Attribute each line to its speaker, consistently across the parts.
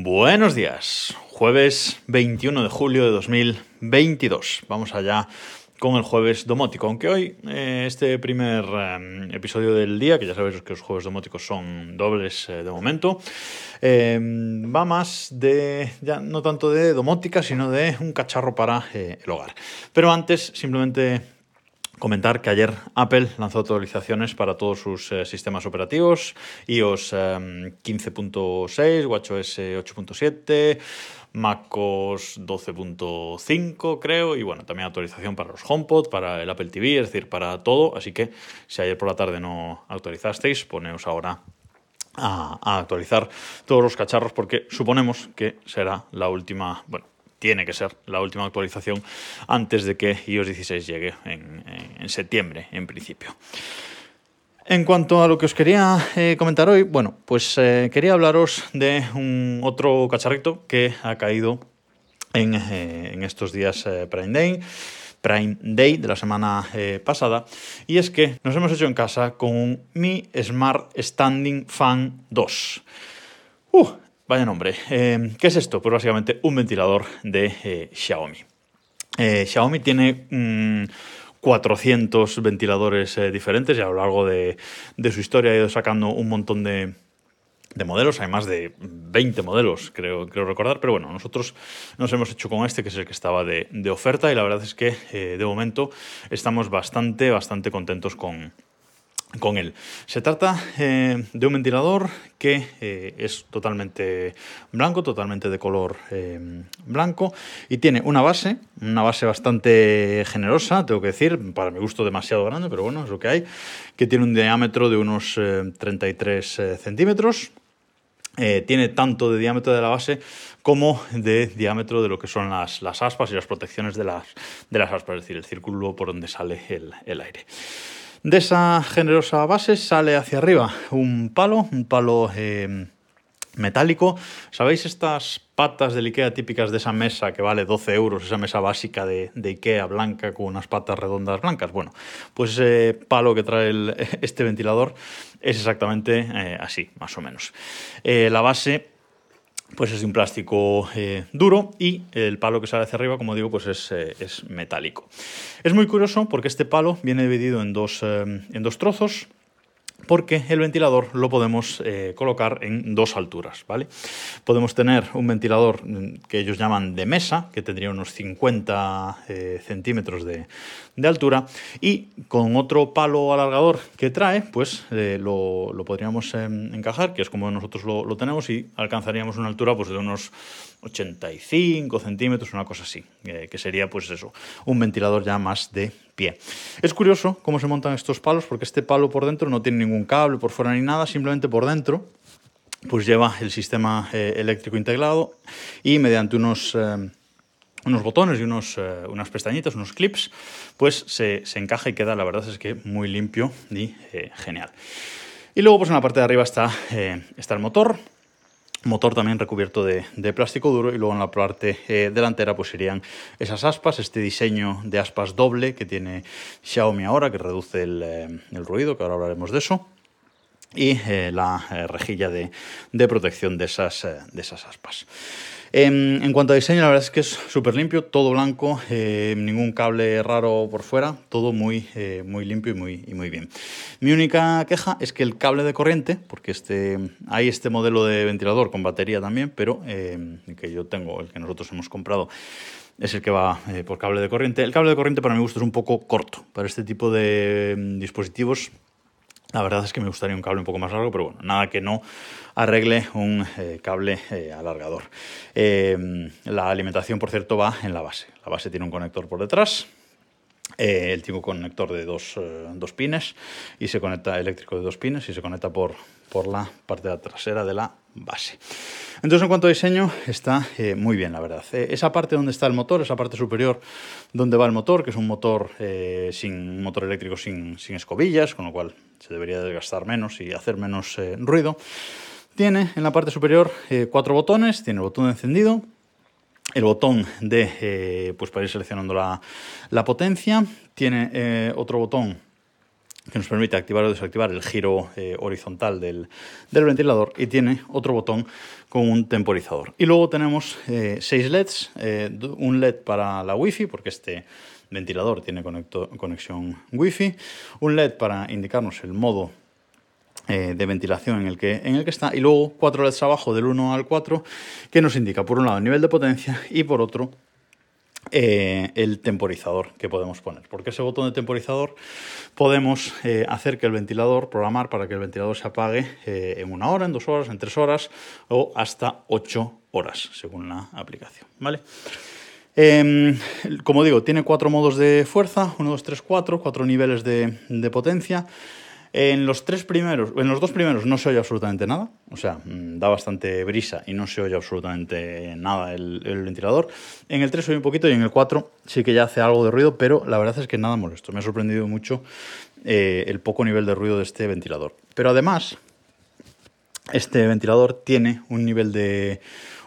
Speaker 1: Buenos días, jueves 21 de julio de 2022. Vamos allá con el jueves domótico, aunque hoy eh, este primer eh, episodio del día, que ya sabéis que los jueves domóticos son dobles eh, de momento, va más de, ya no tanto de domótica, sino de un cacharro para el hogar. Pero antes, simplemente comentar que ayer Apple lanzó actualizaciones para todos sus eh, sistemas operativos, iOS 15.6, eh, WatchOS 8.7, MacOS 12.5 creo, y bueno, también actualización para los HomePod, para el Apple TV, es decir, para todo, así que si ayer por la tarde no actualizasteis, poneos ahora a actualizar todos los cacharros porque suponemos que será la última, bueno, tiene que ser la última actualización antes de que iOS 16 llegue en, septiembre, en principio. En cuanto a lo que os quería eh, comentar hoy, bueno, pues eh, quería hablaros de un otro cacharrito que ha caído en, eh, estos días Prime Day. Prime Day de la semana pasada y es que nos hemos hecho en casa con Mi Smart Standing Fan 2. Uh, Vaya nombre. Em, ¿Qué es esto? Pues básicamente un ventilador de eh, Xiaomi. Eh, Xiaomi tiene 400 mm, ventiladores eh, diferentes y a lo largo de, su historia ha ido sacando un montón de, modelos, hay más de 20 modelos, creo, recordar, pero bueno, nosotros nos hemos hecho con este, que es el que estaba de, de oferta, y la verdad es que de momento estamos bastante, bastante contentos con, con él. Se trata eh, de un ventilador que eh, es totalmente blanco, totalmente de color eh, blanco y tiene una base, una base bastante generosa, tengo que decir, para mi gusto demasiado grande, pero bueno, es lo que hay, que tiene un diámetro de unos 33 centímetros. tiene tanto de diámetro de la base como de diámetro de lo que son las, las aspas y las protecciones de las, de las aspas, es decir, el círculo por donde sale el, el aire. De esa generosa base sale hacia arriba un palo, un palo eh, metálico. ¿Sabéis estas patas de Ikea típicas de esa mesa que vale 12 euros, esa mesa básica de, Ikea blanca con unas patas redondas blancas? Bueno, pues ese palo que trae este ventilador es exactamente eh, así, más o menos. Eh, la base pues es de un plástico eh, duro y el palo que sale hacia arriba, como digo, pues eh, es, metálico. Es muy curioso porque este palo viene dividido en dos, eh, en dos trozos porque el ventilador lo podemos eh, colocar en dos alturas, ¿vale? Podemos tener un ventilador que ellos llaman de mesa, que tendría unos 50 eh, centímetros de, altura, y con otro palo alargador que trae, pues eh, lo, podríamos em, encajar, que es como nosotros lo, tenemos, y alcanzaríamos una altura pues, de unos 85 centímetros, una cosa así, que sería pues eso, un ventilador ya más de pie. Es curioso cómo se montan estos palos, porque este palo por dentro no tiene ningún cable por fuera ni nada, simplemente por dentro pues lleva el sistema eh, eléctrico integrado y mediante unos, eh, unos botones y unos, eh, unas pestañitas, unos clips, pues se, se, encaja y queda, la verdad es que muy limpio y genial. Y luego pues en la parte de arriba está, está el motor, motor también recubierto de, plástico duro y luego en la parte eh, delantera pues serían esas aspas, este diseño de aspas doble que tiene Xiaomi ahora que reduce el, eh, ruido, que ahora hablaremos de eso y eh, la rejilla de, de, protección de esas, de esas aspas. Em, en, cuanto a diseño, la verdad es que es súper limpio, todo blanco, eh, ningún cable raro por fuera, todo muy, eh, muy limpio y muy, muy bien. Mi única queja es que el cable de corriente, porque este, hay este modelo de ventilador con batería también, pero em, que yo tengo, el que nosotros hemos comprado, es el que va eh, por cable de corriente. El cable de corriente para mi gusto es un poco corto. Para este tipo de em, dispositivos la verdad es que me gustaría un cable un poco más largo, pero bueno, nada que no arregle un eh, cable eh, alargador. Em, la alimentación, por cierto, va en la base. La base tiene un conector por detrás, eh, el tipo conector de dos, dos, pines y se conecta eléctrico de dos pines y se conecta por, por la parte trasera de la base. Entonces, en cuanto a diseño, está eh, muy bien, la verdad. Eh, esa parte donde está el motor, esa parte superior donde va el motor, que es un motor eh, sin motor eléctrico sin, sin, escobillas, con lo cual se debería desgastar menos y hacer menos ruido. Tiene en la parte superior cuatro botones, tiene el botón encendido, el botón de pues para ir seleccionando la, la potencia, tiene otro botón que nos permite activar o desactivar el giro eh, horizontal del, ventilador y tiene otro botón con un temporizador. Y luego tenemos eh, seis LEDs, eh, un LED para la Wi-Fi, porque este ventilador tiene conexión Wi-Fi, un LED para indicarnos el modo de ventilación en el, que, en el que está y luego cuatro LEDs abajo del 1 al 4 que nos indica por un lado el nivel de potencia y por otro eh, el temporizador que podemos poner. Porque ese botón de temporizador podemos eh, hacer que el ventilador, programar para que el ventilador se apague eh, en una hora, en dos horas, en tres horas o hasta ocho horas, según la aplicación. ¿vale? Em, como digo, tiene cuatro modos de fuerza, 1, 2, 3, 4, cuatro niveles de, de potencia. En los tres primeros, en los dos primeros no se oye absolutamente nada, o sea, mm, da bastante brisa y no se oye absolutamente nada el, ventilador. En el 3 se oye un poquito y en el 4 sí que ya hace algo de ruido, pero la verdad es que nada molesto. Me ha sorprendido mucho eh, el poco nivel de ruido de este ventilador. Pero además, este ventilador tiene un nivel de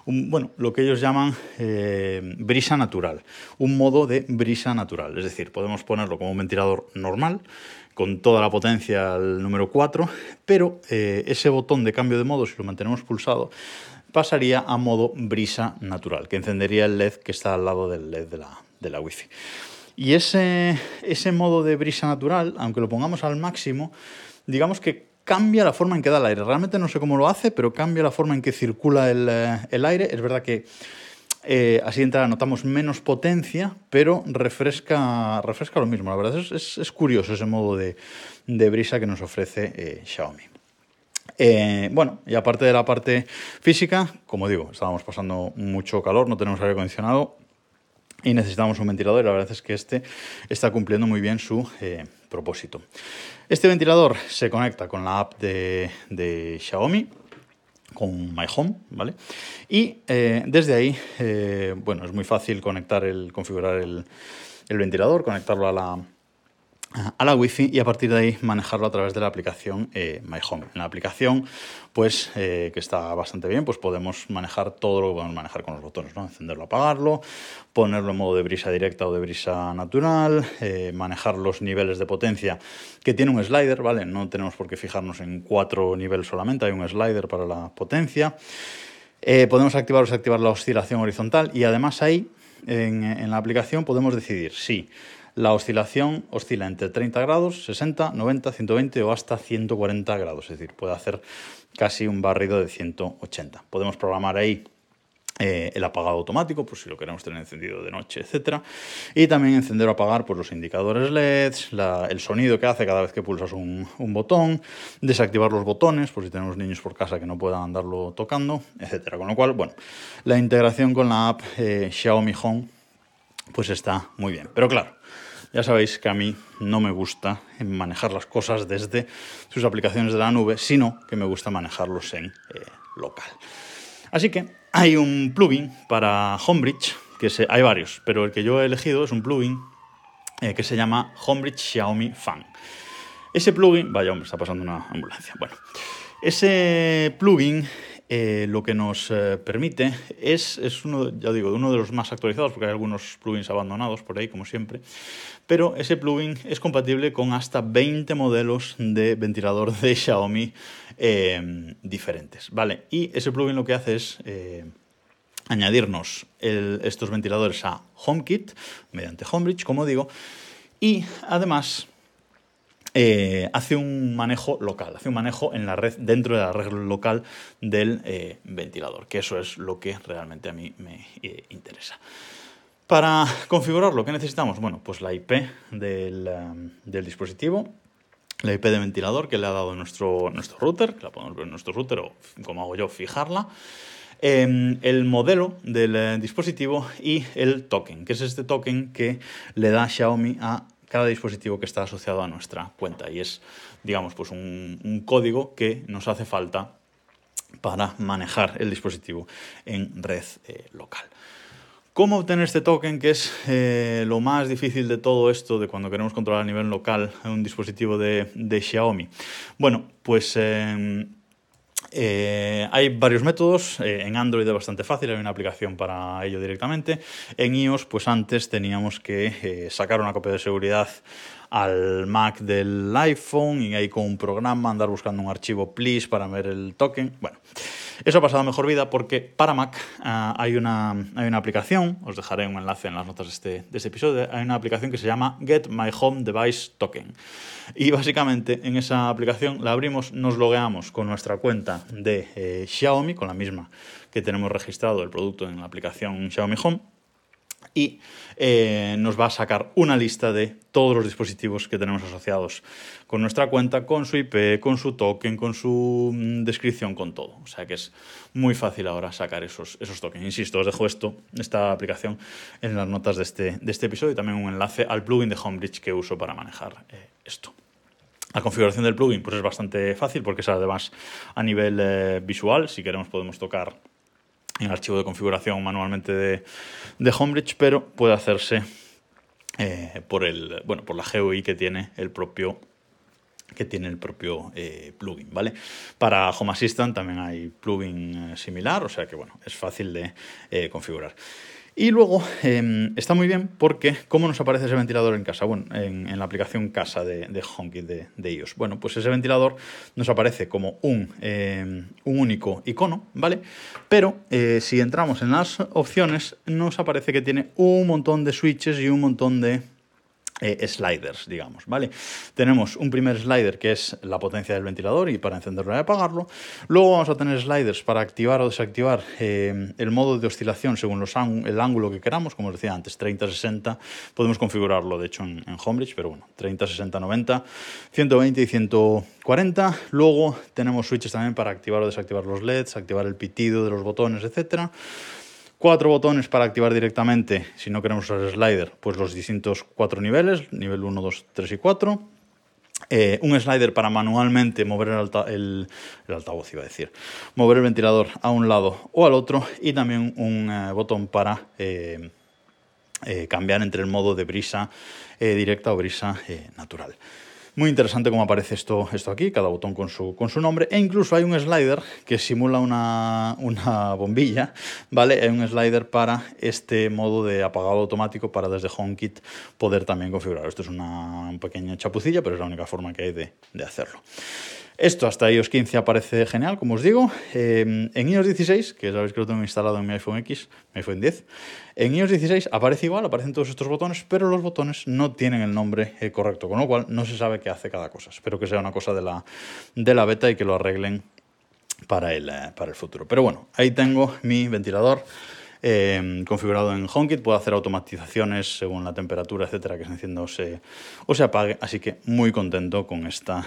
Speaker 1: bueno, lo que ellos llaman eh, brisa natural, un modo de brisa natural. Es decir, podemos ponerlo como un ventilador normal, con toda la potencia al número 4, pero eh, ese botón de cambio de modo, si lo mantenemos pulsado, pasaría a modo brisa natural, que encendería el LED que está al lado del LED de la, de la Wi-Fi. Y ese, ese modo de brisa natural, aunque lo pongamos al máximo, digamos que cambia la forma en que da el aire. Realmente no sé cómo lo hace, pero cambia la forma en que circula el, eh, el aire. Es verdad que eh, así de entrada notamos menos potencia, pero refresca, refresca lo mismo. La verdad es, es, curioso ese modo de, brisa que nos ofrece eh, Xiaomi. Eh, bueno, y aparte de la parte física, como digo, estábamos pasando mucho calor, no tenemos aire acondicionado y necesitamos un ventilador y la verdad es que este está cumpliendo muy bien su propósito. Este ventilador se conecta con la app de, de Xiaomi, con My Home, ¿vale? Y eh, desde ahí, eh, bueno, es muy fácil conectar el, configurar el, el ventilador, conectarlo a la, a la Wi-Fi y a partir de ahí manejarlo a través de la aplicación eh, My Home. En la aplicación, pues, eh, que está bastante bien, pues podemos manejar todo lo que podemos manejar con los botones, ¿no? Encenderlo, apagarlo, ponerlo en modo de brisa directa o de brisa natural, eh, manejar los niveles de potencia, que tiene un slider, ¿vale? No tenemos por qué fijarnos en cuatro niveles solamente, hay un slider para la potencia. podemos activar o desactivar la oscilación horizontal y además ahí, en, en la aplicación, podemos decidir si la oscilación oscila entre 30 grados, 60, 90, 120 o hasta 140 grados, es decir, puede hacer casi un barrido de 180. Podemos programar ahí eh, el apagado automático, por si lo queremos tener encendido de noche, etc. Y también encender o apagar pues, los indicadores LEDs, el sonido que hace cada vez que pulsas un, botón, desactivar los botones, por si tenemos niños por casa que no puedan andarlo tocando, etc. Con lo cual, bueno, la integración con la app eh, Xiaomi Home pues está muy bien. Pero claro, ya sabéis que a mí no me gusta manejar las cosas desde sus aplicaciones de la nube, sino que me gusta manejarlos en eh, local. Así que hay un plugin para Homebridge, que hay varios, pero el que yo he elegido es un plugin eh, que se llama Homebridge Xiaomi Fan. Ese plugin, vaya hombre, está pasando una ambulancia. Bueno, ese plugin eh, lo que nos eh, permite es, es uno, ya digo, uno de los más actualizados, porque hay algunos plugins abandonados por ahí, como siempre, pero ese plugin es compatible con hasta 20 modelos de ventilador de Xiaomi em, diferentes, ¿vale? Y ese plugin lo que hace es... Eh, añadirnos estos ventiladores a HomeKit mediante Homebridge, como digo, y además eh, hace un manejo local, hace un manejo en la red, dentro de la red local del eh, ventilador, que eso es lo que realmente a mí me eh, interesa. Para configurarlo, ¿qué necesitamos? Bueno, pues la IP del, dispositivo, la IP de ventilador que le ha dado nuestro, nuestro router, que la podemos ver en nuestro router o como hago yo, fijarla. Em, el modelo del dispositivo y el token, que es este token que le da Xiaomi a cada dispositivo que está asociado a nuestra cuenta. Y es, digamos, pues un, código que nos hace falta para manejar el dispositivo en red eh, local. ¿Cómo obtener este token, que es eh, lo más difícil de todo esto, de cuando queremos controlar a nivel local un dispositivo de, Xiaomi? Bueno, pues em, eh, hay varios métodos, eh, en Android es bastante fácil, hay una aplicación para ello directamente. En iOS, pues antes teníamos que eh, sacar una copia de seguridad al Mac del iPhone y ahí con un programa andar buscando un archivo please para ver el token. Bueno, eso ha pasado mejor vida porque para Mac uh, hay, una, hay una aplicación, os dejaré un enlace en las notas de este, de este episodio, hay una aplicación que se llama Get My Home Device Token. Y básicamente en esa aplicación la abrimos, nos logueamos con nuestra cuenta de eh, Xiaomi, con la misma que tenemos registrado el producto en la aplicación Xiaomi Home y eh, nos va a sacar una lista de todos los dispositivos que tenemos asociados con nuestra cuenta, con su IP, con su token, con su mm, descripción, con todo. O sea que es muy fácil ahora sacar esos, esos tokens. Insisto, os dejo esto, esta aplicación en las notas de este, de este episodio y también un enlace al plugin de Homebridge que uso para manejar eh, esto. La configuración del plugin pues es bastante fácil porque es además a nivel eh, visual. Si queremos podemos tocar en el archivo de configuración manualmente de, de Homebridge, pero puede hacerse eh, por, el, bueno, por la GUI que tiene el propio que tiene el propio eh, plugin, ¿vale? Para Home Assistant también hay plugin eh, similar, o sea que bueno, es fácil de configurar. Y luego em, está muy bien porque, ¿cómo nos aparece ese ventilador en casa? Bueno, en, la aplicación casa de, de HomeKit de, iOS. Bueno, pues ese ventilador nos aparece como un, em, un único icono, ¿vale? Pero eh, si entramos en las opciones, nos aparece que tiene un montón de switches y un montón de eh, sliders, digamos, ¿vale? Tenemos un primer slider que es la potencia del ventilador y para encenderlo y apagarlo. Luego vamos a tener sliders para activar o desactivar eh, el modo de oscilación según el ángulo que queramos, como os decía antes, 30, 60. Podemos configurarlo, de hecho, en, en Homebridge, pero bueno, 30, 60, 90, 120 y 140. Luego tenemos switches también para activar o desactivar los LEDs, activar el pitido de los botones, etcétera. Cuatro botones para activar directamente, si no queremos usar el slider, pues los distintos cuatro niveles, nivel 1, 2, 3 y 4. Eh, un slider para manualmente mover el, altavoz, iba a decir, mover el ventilador a un lado o al otro y también un eh, botón para eh, cambiar entre el modo de brisa directa o brisa natural. Muy interesante cómo aparece esto, esto aquí, cada botón con su, nombre. E incluso hay un slider que simula una, bombilla, ¿vale? Hay un slider para este modo de apagado automático para desde HomeKit poder también configurar. Esto es una, pequeña chapucilla, pero es la única forma que hay de hacerlo. Esto hasta iOS 15 aparece genial, como os digo. Eh, en iOS 16, que sabéis que lo tengo instalado en mi iPhone X, mi iPhone 10, en iOS 16 aparece igual, aparecen todos estos botones, pero los botones no tienen el nombre eh, correcto, con lo cual no se sabe qué hace cada cosa. Espero que sea una cosa de la, de la beta y que lo arreglen para el, eh, para el futuro. Pero bueno, ahí tengo mi ventilador. Configurado en HomeKit, puedo hacer automatizaciones según la temperatura, etcétera, que se encienda o se, apague, así que muy contento con esta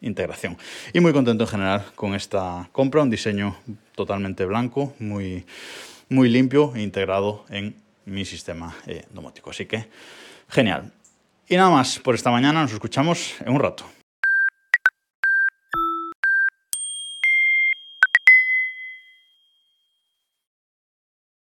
Speaker 1: integración. Y muy contento en general con esta compra, un diseño totalmente blanco, muy, muy limpio e integrado en mi sistema eh, domótico. Así que genial. Y nada más por esta mañana, nos escuchamos en un rato.